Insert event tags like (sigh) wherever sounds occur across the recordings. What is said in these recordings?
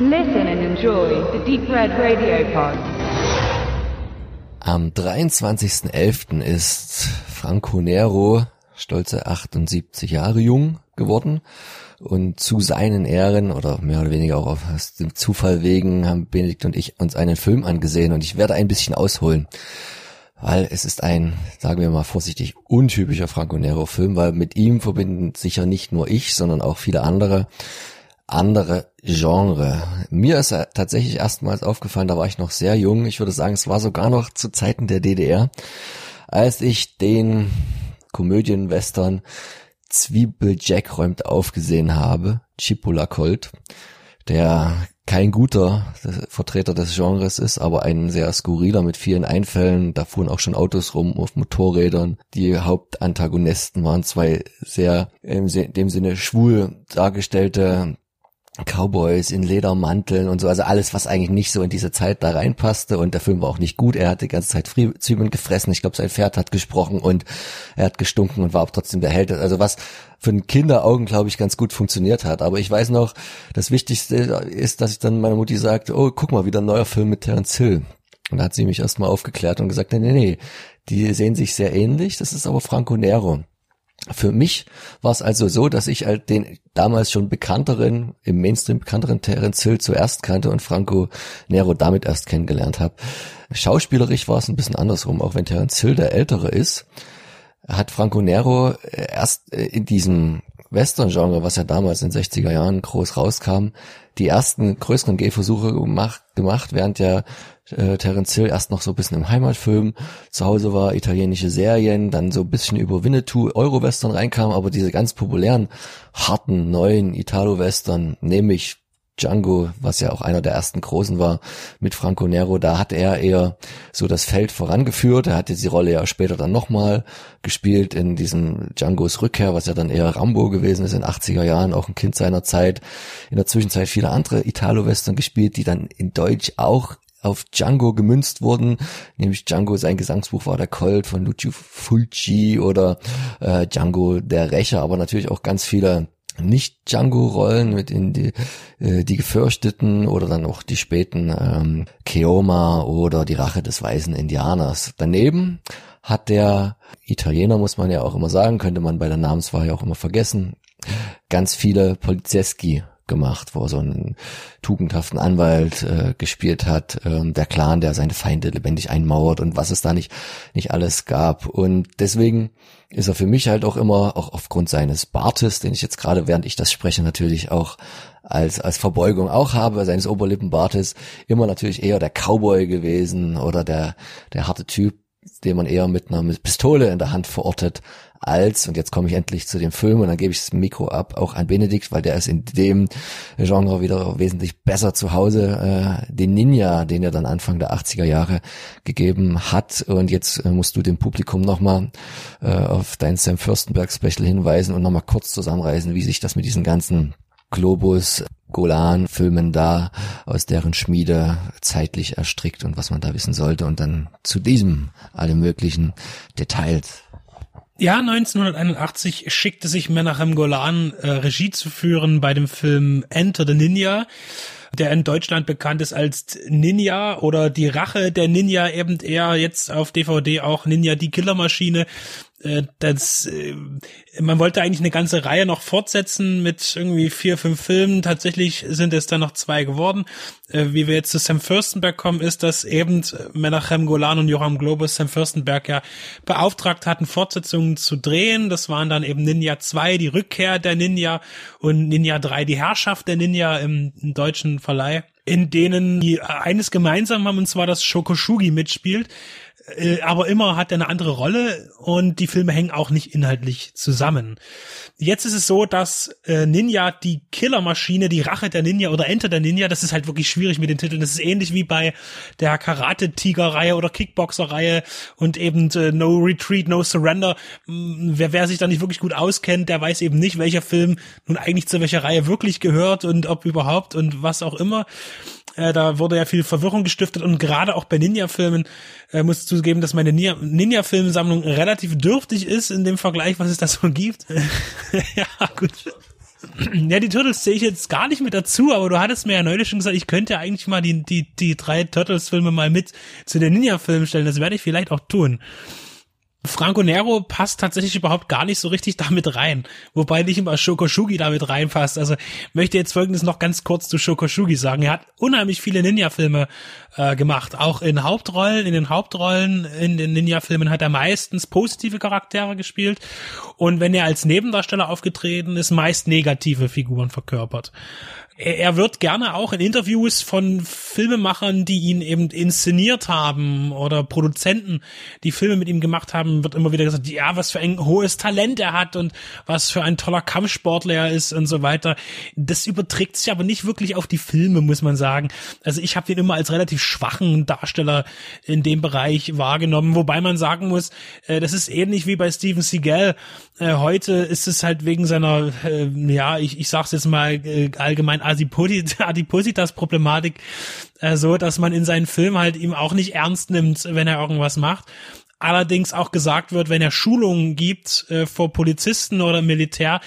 Listen and enjoy the Deep Red Radio Pod. Am 23.11. ist Franco Nero, stolze 78 Jahre jung geworden. Und zu seinen Ehren oder mehr oder weniger auch aus dem Zufall wegen haben Benedikt und ich uns einen Film angesehen und ich werde ein bisschen ausholen. Weil es ist ein, sagen wir mal vorsichtig, untypischer Franco Nero Film, weil mit ihm verbinden sicher nicht nur ich, sondern auch viele andere andere Genre. Mir ist tatsächlich erstmals aufgefallen, da war ich noch sehr jung. Ich würde sagen, es war sogar noch zu Zeiten der DDR, als ich den Komödienwestern Zwiebeljack räumt aufgesehen habe, Chipola Colt, der kein guter Vertreter des Genres ist, aber ein sehr skurriler mit vielen Einfällen. Da fuhren auch schon Autos rum auf Motorrädern. Die Hauptantagonisten waren zwei sehr in dem Sinne schwul dargestellte Cowboys in Ledermanteln und so, also alles, was eigentlich nicht so in diese Zeit da reinpasste und der Film war auch nicht gut. Er hat die ganze Zeit Zwiebeln gefressen, ich glaube, sein Pferd hat gesprochen und er hat gestunken und war auch trotzdem der Held. Also was für ein Kinderaugen, glaube ich, ganz gut funktioniert hat. Aber ich weiß noch, das Wichtigste ist, dass ich dann meiner Mutti sagte, oh, guck mal, wieder ein neuer Film mit Terence Hill. Und da hat sie mich erstmal aufgeklärt und gesagt, nee, nee, nee, die sehen sich sehr ähnlich, das ist aber Franco Nero. Für mich war es also so, dass ich halt den damals schon bekannteren, im Mainstream bekannteren Terence Hill zuerst kannte und Franco Nero damit erst kennengelernt habe. Schauspielerisch war es ein bisschen andersrum, auch wenn Terence Hill der Ältere ist, hat Franco Nero äh, erst äh, in diesem Western-Genre, was ja damals in den 60er Jahren groß rauskam, die ersten größeren Gehversuche gemacht, gemacht, während ja äh, Terence Hill erst noch so ein bisschen im Heimatfilm zu Hause war, italienische Serien, dann so ein bisschen über Winnetou Euro-Western reinkam, aber diese ganz populären, harten, neuen Italo-Western, nämlich Django, was ja auch einer der ersten großen war, mit Franco Nero, da hat er eher so das Feld vorangeführt. Er hatte die Rolle ja später dann nochmal gespielt in diesem Djangos Rückkehr, was ja dann eher Rambo gewesen ist in 80er Jahren, auch ein Kind seiner Zeit. In der Zwischenzeit viele andere Italo-Western gespielt, die dann in Deutsch auch auf Django gemünzt wurden, nämlich Django, sein Gesangsbuch war der Colt von Lucio Fulci oder äh, Django der Rächer, aber natürlich auch ganz viele nicht Django-Rollen mit in die, äh, die Gefürchteten oder dann auch die späten ähm, Keoma oder die Rache des weißen Indianers. Daneben hat der Italiener, muss man ja auch immer sagen, könnte man bei der Namenswahl ja auch immer vergessen, ganz viele Polizeschi gemacht, wo er so einen tugendhaften Anwalt äh, gespielt hat, ähm, der Clan, der seine Feinde lebendig einmauert und was es da nicht nicht alles gab. Und deswegen ist er für mich halt auch immer, auch aufgrund seines Bartes, den ich jetzt gerade während ich das spreche natürlich auch als, als Verbeugung auch habe, seines Oberlippenbartes, immer natürlich eher der Cowboy gewesen oder der, der harte Typ, den man eher mit einer Pistole in der Hand verortet, als, und jetzt komme ich endlich zu dem Film und dann gebe ich das Mikro ab, auch an Benedikt, weil der ist in dem Genre wieder wesentlich besser zu Hause, äh, den Ninja, den er dann Anfang der 80er Jahre gegeben hat. Und jetzt äh, musst du dem Publikum nochmal äh, auf dein Sam Fürstenberg Special hinweisen und nochmal kurz zusammenreißen, wie sich das mit diesen ganzen Globus Golan-Filmen da aus deren Schmiede zeitlich erstrickt und was man da wissen sollte und dann zu diesem alle möglichen Details. Ja, 1981 schickte sich Menachem Golan äh, Regie zu führen bei dem Film Enter the Ninja, der in Deutschland bekannt ist als Ninja oder die Rache der Ninja, eben eher jetzt auf DVD auch Ninja die Killermaschine. Äh, das, äh, man wollte eigentlich eine ganze Reihe noch fortsetzen mit irgendwie vier, fünf Filmen. Tatsächlich sind es dann noch zwei geworden. Äh, wie wir jetzt zu Sam Fürstenberg kommen, ist, dass eben Menachem Golan und Joram Globus Sam Fürstenberg ja beauftragt hatten, Fortsetzungen zu drehen. Das waren dann eben Ninja 2, die Rückkehr der Ninja und Ninja 3, die Herrschaft der Ninja im, im deutschen Verleih in denen die eines gemeinsam haben, und zwar, dass Shokoshugi mitspielt. Äh, aber immer hat er eine andere Rolle und die Filme hängen auch nicht inhaltlich zusammen. Jetzt ist es so, dass äh, Ninja die Killermaschine, die Rache der Ninja oder Enter der Ninja, das ist halt wirklich schwierig mit den Titeln. Das ist ähnlich wie bei der Karate-Tiger-Reihe oder Kickboxer-Reihe und eben äh, No Retreat, No Surrender. Wer, wer sich da nicht wirklich gut auskennt, der weiß eben nicht, welcher Film nun eigentlich zu welcher Reihe wirklich gehört und ob überhaupt und was auch immer. Äh, da wurde ja viel Verwirrung gestiftet und gerade auch bei Ninja-Filmen äh, muss ich zugeben, dass meine Ninja-Filmsammlung relativ dürftig ist in dem Vergleich, was es da so gibt. (laughs) ja, gut. Ja, die Turtles sehe ich jetzt gar nicht mit dazu, aber du hattest mir ja neulich schon gesagt, ich könnte eigentlich mal die, die, die drei Turtles-Filme mal mit zu den Ninja-Filmen stellen. Das werde ich vielleicht auch tun. Franco Nero passt tatsächlich überhaupt gar nicht so richtig damit rein. Wobei nicht immer Shokoshugi damit reinpasst. Also möchte jetzt folgendes noch ganz kurz zu Shokoshugi sagen. Er hat unheimlich viele Ninja-Filme äh, gemacht. Auch in Hauptrollen, in den Hauptrollen in den Ninja-Filmen hat er meistens positive Charaktere gespielt. Und wenn er als Nebendarsteller aufgetreten ist, meist negative Figuren verkörpert er wird gerne auch in Interviews von Filmemachern, die ihn eben inszeniert haben oder Produzenten, die Filme mit ihm gemacht haben, wird immer wieder gesagt, ja, was für ein hohes Talent er hat und was für ein toller Kampfsportler er ist und so weiter. Das überträgt sich aber nicht wirklich auf die Filme, muss man sagen. Also ich habe ihn immer als relativ schwachen Darsteller in dem Bereich wahrgenommen, wobei man sagen muss, äh, das ist ähnlich wie bei Steven Seagal. Äh, heute ist es halt wegen seiner, äh, ja, ich, ich sag's jetzt mal allgemein (laughs) Adipositas-Problematik äh, so, dass man in seinen Filmen halt ihm auch nicht ernst nimmt, wenn er irgendwas macht. Allerdings auch gesagt wird, wenn er Schulungen gibt äh, vor Polizisten oder Militär,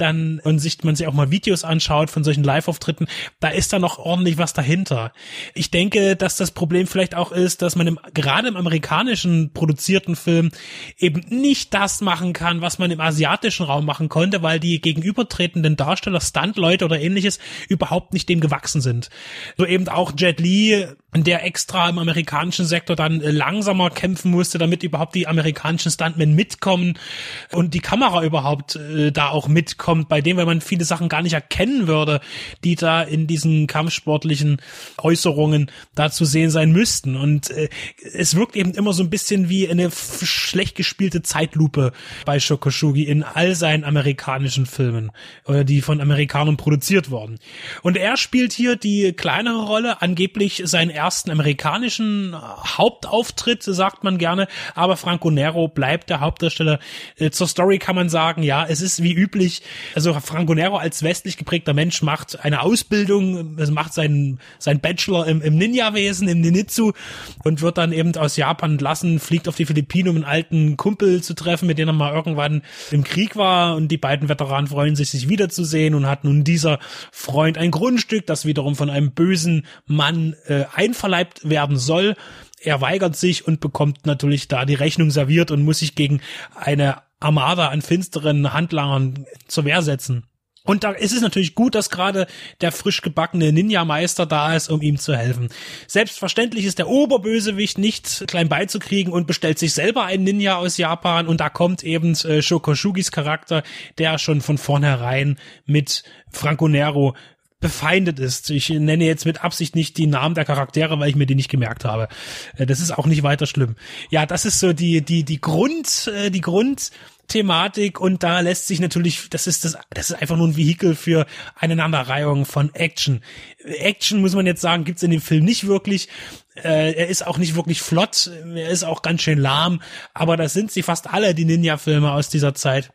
dann und sich man sich auch mal Videos anschaut von solchen Live-Auftritten, da ist da noch ordentlich was dahinter. Ich denke, dass das Problem vielleicht auch ist, dass man im, gerade im amerikanischen produzierten Film eben nicht das machen kann, was man im asiatischen Raum machen konnte, weil die gegenübertretenden Darsteller, Stuntleute oder ähnliches überhaupt nicht dem gewachsen sind. So eben auch Jet Li, der extra im amerikanischen Sektor dann langsamer kämpfen musste, damit überhaupt die amerikanischen Stuntmen mitkommen und die Kamera überhaupt äh, da auch mitkommt kommt bei dem, weil man viele Sachen gar nicht erkennen würde, die da in diesen kampfsportlichen Äußerungen da zu sehen sein müssten. Und äh, es wirkt eben immer so ein bisschen wie eine schlecht gespielte Zeitlupe bei Shokoshugi in all seinen amerikanischen Filmen oder die von Amerikanern produziert wurden. Und er spielt hier die kleinere Rolle, angeblich seinen ersten amerikanischen Hauptauftritt, sagt man gerne, aber Franco Nero bleibt der Hauptdarsteller. Äh, zur Story kann man sagen, ja, es ist wie üblich also Franco Nero als westlich geprägter Mensch macht eine Ausbildung, also macht seinen, sein Bachelor im, im Ninja-Wesen, im Ninitsu und wird dann eben aus Japan entlassen, fliegt auf die Philippinen, um einen alten Kumpel zu treffen, mit dem er mal irgendwann im Krieg war. Und die beiden Veteranen freuen sich, sich wiederzusehen und hat nun dieser Freund ein Grundstück, das wiederum von einem bösen Mann äh, einverleibt werden soll. Er weigert sich und bekommt natürlich da die Rechnung serviert und muss sich gegen eine Armada an finsteren Handlangern zur Wehr setzen. Und da ist es natürlich gut, dass gerade der frisch gebackene Ninja-Meister da ist, um ihm zu helfen. Selbstverständlich ist der Oberbösewicht nicht klein beizukriegen und bestellt sich selber einen Ninja aus Japan und da kommt eben äh, Shokoshugis Charakter, der schon von vornherein mit Franco Nero befeindet ist. Ich nenne jetzt mit Absicht nicht die Namen der Charaktere, weil ich mir die nicht gemerkt habe. Äh, das ist auch nicht weiter schlimm. Ja, das ist so die die die Grund äh, die Grundthematik und da lässt sich natürlich, das ist das, das ist einfach nur ein Vehikel für Aneinanderreihung von Action. Action muss man jetzt sagen, gibt's in dem Film nicht wirklich. Äh, er ist auch nicht wirklich flott, er ist auch ganz schön lahm, aber das sind sie fast alle die Ninja-Filme aus dieser Zeit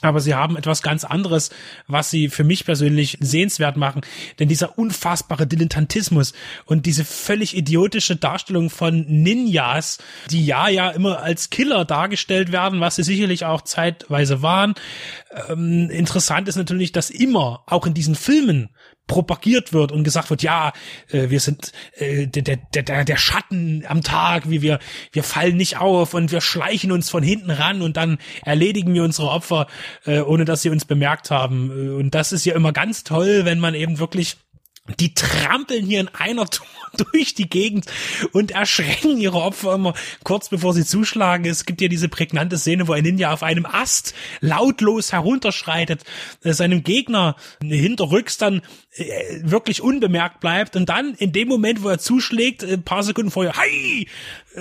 aber sie haben etwas ganz anderes, was sie für mich persönlich sehenswert machen. Denn dieser unfassbare Dilettantismus und diese völlig idiotische Darstellung von Ninjas, die ja ja immer als Killer dargestellt werden, was sie sicherlich auch zeitweise waren. Ähm, interessant ist natürlich, dass immer, auch in diesen Filmen, propagiert wird und gesagt wird, ja, äh, wir sind äh, der, der, der, der Schatten am Tag, wie wir, wir fallen nicht auf und wir schleichen uns von hinten ran und dann erledigen wir unsere Opfer, äh, ohne dass sie uns bemerkt haben. Und das ist ja immer ganz toll, wenn man eben wirklich die trampeln hier in einer (laughs) Tour durch die Gegend und erschrecken ihre Opfer immer kurz bevor sie zuschlagen. Es gibt ja diese prägnante Szene, wo ein Ninja auf einem Ast lautlos herunterschreitet, äh, seinem Gegner hinterrücks dann äh, wirklich unbemerkt bleibt und dann in dem Moment, wo er zuschlägt, ein paar Sekunden vorher, hi,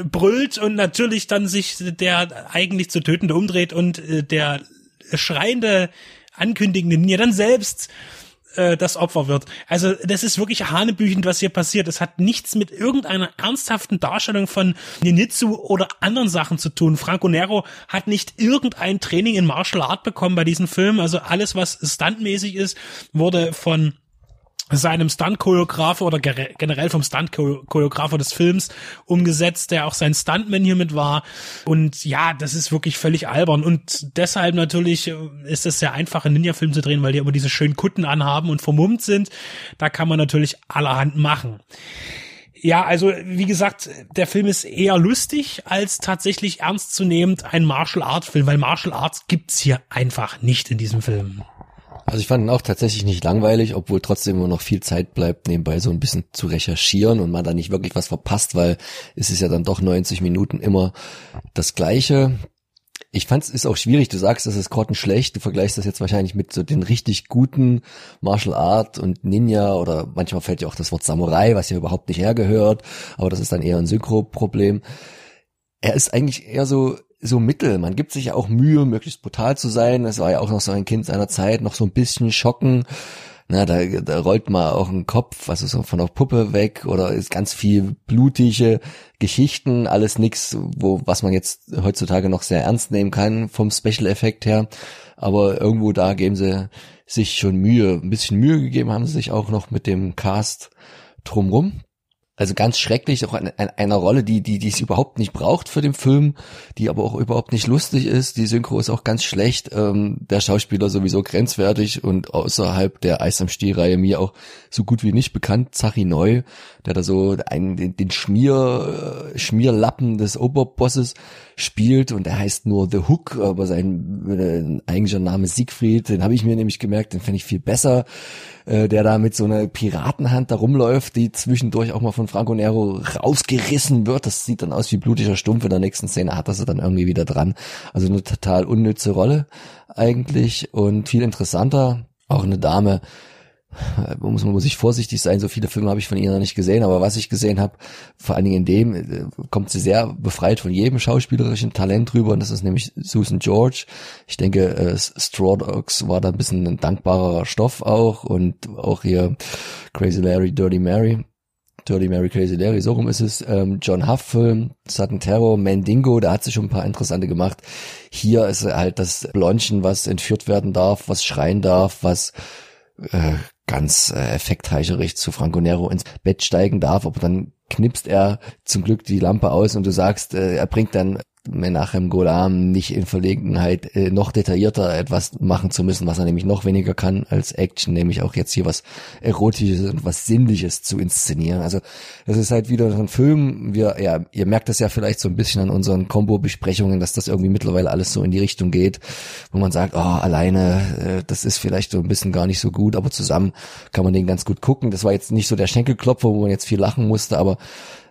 brüllt und natürlich dann sich der eigentlich zu tötende umdreht und äh, der schreiende ankündigende Ninja dann selbst äh, das Opfer wird. Also das ist wirklich hanebüchend, was hier passiert. Es hat nichts mit irgendeiner ernsthaften Darstellung von Ninitsu oder anderen Sachen zu tun. Franco Nero hat nicht irgendein Training in Martial Art bekommen bei diesem Film. Also alles, was stuntmäßig ist, wurde von seinem Stunt-Choreografer oder generell vom Stunt-Choreografer des Films umgesetzt, der auch sein Stuntman hiermit war. Und ja, das ist wirklich völlig albern. Und deshalb natürlich äh, ist es sehr einfach, einen Ninja-Film zu drehen, weil die immer diese schönen Kutten anhaben und vermummt sind. Da kann man natürlich allerhand machen. Ja, also wie gesagt, der Film ist eher lustig als tatsächlich ernstzunehmend ein Martial Arts Film, weil Martial Arts gibt's hier einfach nicht in diesem Film. Also ich fand ihn auch tatsächlich nicht langweilig, obwohl trotzdem immer noch viel Zeit bleibt, nebenbei so ein bisschen zu recherchieren und man da nicht wirklich was verpasst, weil es ist ja dann doch 90 Minuten immer das Gleiche. Ich fand es ist auch schwierig, du sagst, das ist grottenschlecht, du vergleichst das jetzt wahrscheinlich mit so den richtig guten Martial Art und Ninja oder manchmal fällt ja auch das Wort Samurai, was ja überhaupt nicht hergehört, aber das ist dann eher ein Synchro-Problem. Er ist eigentlich eher so so Mittel. Man gibt sich ja auch Mühe, möglichst brutal zu sein. Das war ja auch noch so ein Kind seiner Zeit, noch so ein bisschen schocken. Na, da, da rollt mal auch ein Kopf, was ist so von der Puppe weg oder ist ganz viel blutige Geschichten, alles nix, wo, was man jetzt heutzutage noch sehr ernst nehmen kann vom Special Effekt her. Aber irgendwo da geben sie sich schon Mühe. Ein bisschen Mühe gegeben haben sie sich auch noch mit dem Cast drumrum. Also ganz schrecklich, auch in, in einer Rolle, die, die, die es überhaupt nicht braucht für den Film, die aber auch überhaupt nicht lustig ist. Die Synchro ist auch ganz schlecht. Ähm, der Schauspieler sowieso grenzwertig und außerhalb der Eis am Stiel-Reihe mir auch so gut wie nicht bekannt. Zachi Neu, der da so einen, den, den Schmier, Schmierlappen des Oberbosses spielt und er heißt nur The Hook, aber sein äh, eigentlicher Name Siegfried, den habe ich mir nämlich gemerkt, den fände ich viel besser äh, der da mit so einer Piratenhand da rumläuft, die zwischendurch auch mal von Franco Nero rausgerissen wird. Das sieht dann aus wie blutiger Stumpf. In der nächsten Szene hat er sie dann irgendwie wieder dran. Also eine total unnütze Rolle eigentlich und viel interessanter. Auch eine Dame, muss man muss ich vorsichtig sein, so viele Filme habe ich von ihr noch nicht gesehen, aber was ich gesehen habe, vor allen Dingen in dem, äh, kommt sie sehr befreit von jedem schauspielerischen Talent rüber und das ist nämlich Susan George. Ich denke, äh, Straw Dogs war da ein bisschen ein dankbarer Stoff auch und auch hier Crazy Larry, Dirty Mary. Dirty Mary Crazy Larry, so rum ist es. Ähm, John Huff Film, Sudden Terror, Mandingo, da hat sie schon ein paar interessante gemacht. Hier ist halt das Blondchen, was entführt werden darf, was schreien darf, was äh, ganz äh, effektheicherig zu Franco Nero ins Bett steigen darf, aber dann knipst er zum Glück die Lampe aus und du sagst, äh, er bringt dann Menachem Golam nicht in Verlegenheit, äh, noch detaillierter etwas machen zu müssen, was er nämlich noch weniger kann als Action, nämlich auch jetzt hier was Erotisches und was Sinnliches zu inszenieren. Also das ist halt wieder ein Film. Wir, ja, ihr merkt das ja vielleicht so ein bisschen an unseren Combo-Besprechungen, dass das irgendwie mittlerweile alles so in die Richtung geht, wo man sagt, oh, alleine, äh, das ist vielleicht so ein bisschen gar nicht so gut, aber zusammen kann man den ganz gut gucken. Das war jetzt nicht so der Schenkelklopfer, wo man jetzt viel lachen musste, aber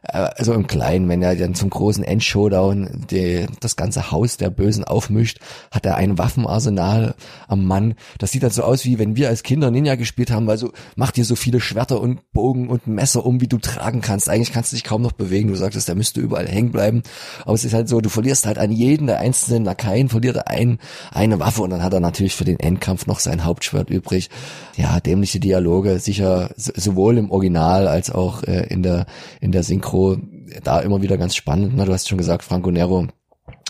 also im Kleinen, wenn er dann zum großen Endshowdown die, das ganze Haus der Bösen aufmischt, hat er ein Waffenarsenal am Mann. Das sieht dann so aus, wie wenn wir als Kinder Ninja gespielt haben, weil so, mach dir so viele Schwerter und Bogen und Messer um, wie du tragen kannst. Eigentlich kannst du dich kaum noch bewegen. Du sagtest, der müsste überall hängen bleiben. Aber es ist halt so, du verlierst halt an jeden der einzelnen Lakaien, verliert er ein, eine Waffe und dann hat er natürlich für den Endkampf noch sein Hauptschwert übrig. Ja, dämliche Dialoge, sicher sowohl im Original als auch äh, in der, in der Synchro Synchro da immer wieder ganz spannend. Ne? Du hast schon gesagt, Franco Nero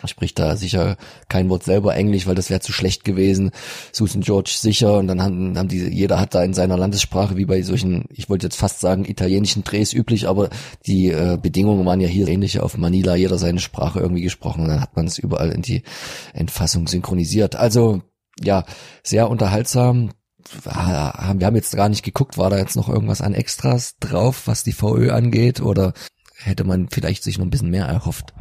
spricht da sicher kein Wort selber Englisch, weil das wäre zu schlecht gewesen. Susan George sicher und dann haben, haben die, jeder hat da in seiner Landessprache, wie bei solchen, ich wollte jetzt fast sagen, italienischen Drehs üblich, aber die äh, Bedingungen waren ja hier ähnliche auf Manila, jeder seine Sprache irgendwie gesprochen und dann hat man es überall in die Entfassung synchronisiert. Also ja, sehr unterhaltsam. Wir haben jetzt gar nicht geguckt, war da jetzt noch irgendwas an Extras drauf, was die VÖ angeht oder hätte man vielleicht sich noch ein bisschen mehr erhofft.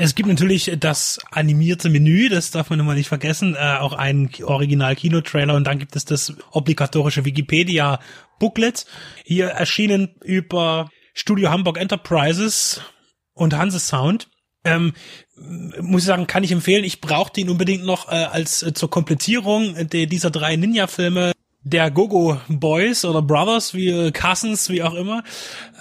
Es gibt natürlich das animierte Menü, das darf man immer nicht vergessen, äh, auch einen Original-Kinotrailer und dann gibt es das obligatorische Wikipedia-Booklet. Hier erschienen über Studio Hamburg Enterprises und Hanse Sound. Ähm, muss ich sagen, kann ich empfehlen. Ich brauchte ihn unbedingt noch äh, als äh, zur Komplettierung de, dieser drei Ninja-Filme der Gogo Boys oder Brothers, wie äh, Cousins, wie auch immer.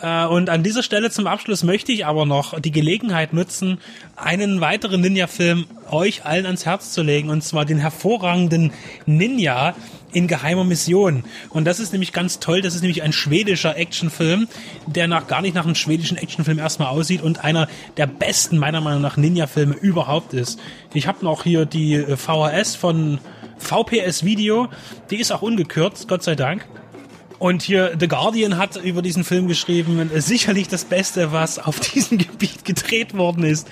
Äh, und an dieser Stelle zum Abschluss möchte ich aber noch die Gelegenheit nutzen, einen weiteren Ninja-Film euch allen ans Herz zu legen, und zwar den hervorragenden Ninja in geheimer Mission. Und das ist nämlich ganz toll. Das ist nämlich ein schwedischer Actionfilm, der nach gar nicht nach einem schwedischen Actionfilm erstmal aussieht und einer der besten meiner Meinung nach Ninja-Filme überhaupt ist. Ich habe noch hier die äh, VHS von VPS Video, die ist auch ungekürzt, Gott sei Dank. Und hier The Guardian hat über diesen Film geschrieben, sicherlich das Beste, was auf (laughs) diesem Gebiet gedreht worden ist.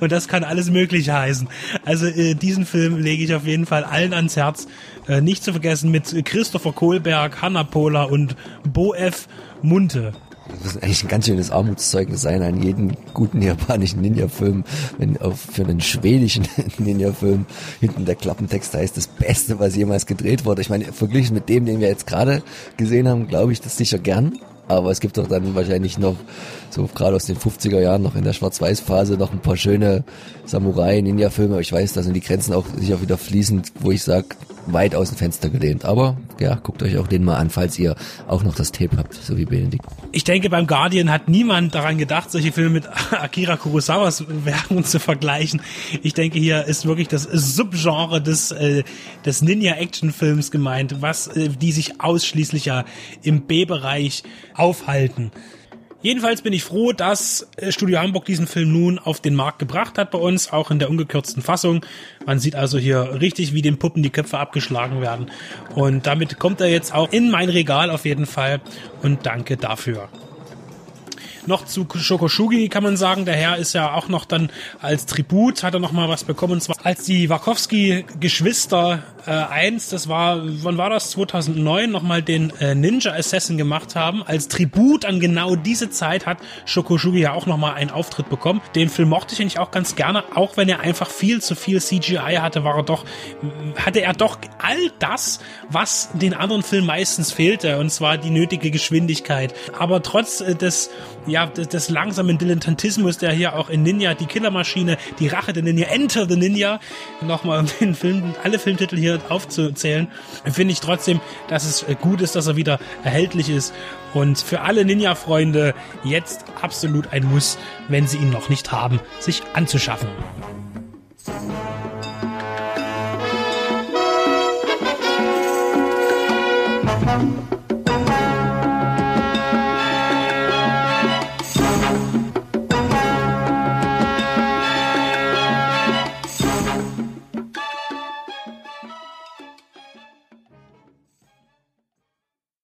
Und das kann alles Mögliche heißen. Also äh, diesen Film lege ich auf jeden Fall allen ans Herz. Äh, nicht zu vergessen mit Christopher Kohlberg, Hanna Pohler und Bo F. Munte. Das muss eigentlich ein ganz schönes Armutszeugnis sein an jeden guten japanischen Ninja-Film, wenn auch für einen schwedischen (laughs) Ninja-Film hinten der Klappentext heißt, das Beste, was jemals gedreht wurde. Ich meine, verglichen mit dem, den wir jetzt gerade gesehen haben, glaube ich das sicher gern. Aber es gibt doch dann wahrscheinlich noch, so gerade aus den 50er Jahren, noch in der Schwarz-Weiß-Phase, noch ein paar schöne Samurai-Ninja-Filme. Ich weiß, da sind die Grenzen auch sicher wieder fließend, wo ich sage, weit aus dem Fenster gelehnt. Aber ja, guckt euch auch den mal an, falls ihr auch noch das Tape habt, so wie Benedikt. Ich denke, beim Guardian hat niemand daran gedacht, solche Filme mit (laughs) Akira Kurosawas Werken zu vergleichen. Ich denke, hier ist wirklich das Subgenre des, äh, des Ninja-Action-Films gemeint, was äh, die sich ausschließlich ja im B-Bereich aufhalten. Jedenfalls bin ich froh, dass äh, Studio Hamburg diesen Film nun auf den Markt gebracht hat bei uns, auch in der ungekürzten Fassung. Man sieht also hier richtig, wie den Puppen die Köpfe abgeschlagen werden. Und damit kommt er jetzt auch in mein Regal auf jeden Fall. Und danke dafür. Noch zu Shokoshugi kann man sagen, der Herr ist ja auch noch dann als Tribut, hat er noch mal was bekommen, und zwar als die Wachowski-Geschwister äh, eins, das war, wann war das, 2009, noch mal den äh, Ninja Assassin gemacht haben. Als Tribut an genau diese Zeit hat Shokoshugi ja auch noch mal einen Auftritt bekommen. Den Film mochte ich eigentlich auch ganz gerne, auch wenn er einfach viel zu viel CGI hatte, war er doch, hatte er doch all das, was den anderen Filmen meistens fehlte, und zwar die nötige Geschwindigkeit. Aber trotz äh, des ja, des, des langsamen Dilettantismus, der hier auch in Ninja, die Killermaschine, die Rache der Ninja, Enter the Ninja, nochmal den Film, alle Filmtitel hier aufzuzählen, finde ich trotzdem, dass es gut ist, dass er wieder erhältlich ist. Und für alle Ninja-Freunde jetzt absolut ein Muss, wenn sie ihn noch nicht haben, sich anzuschaffen.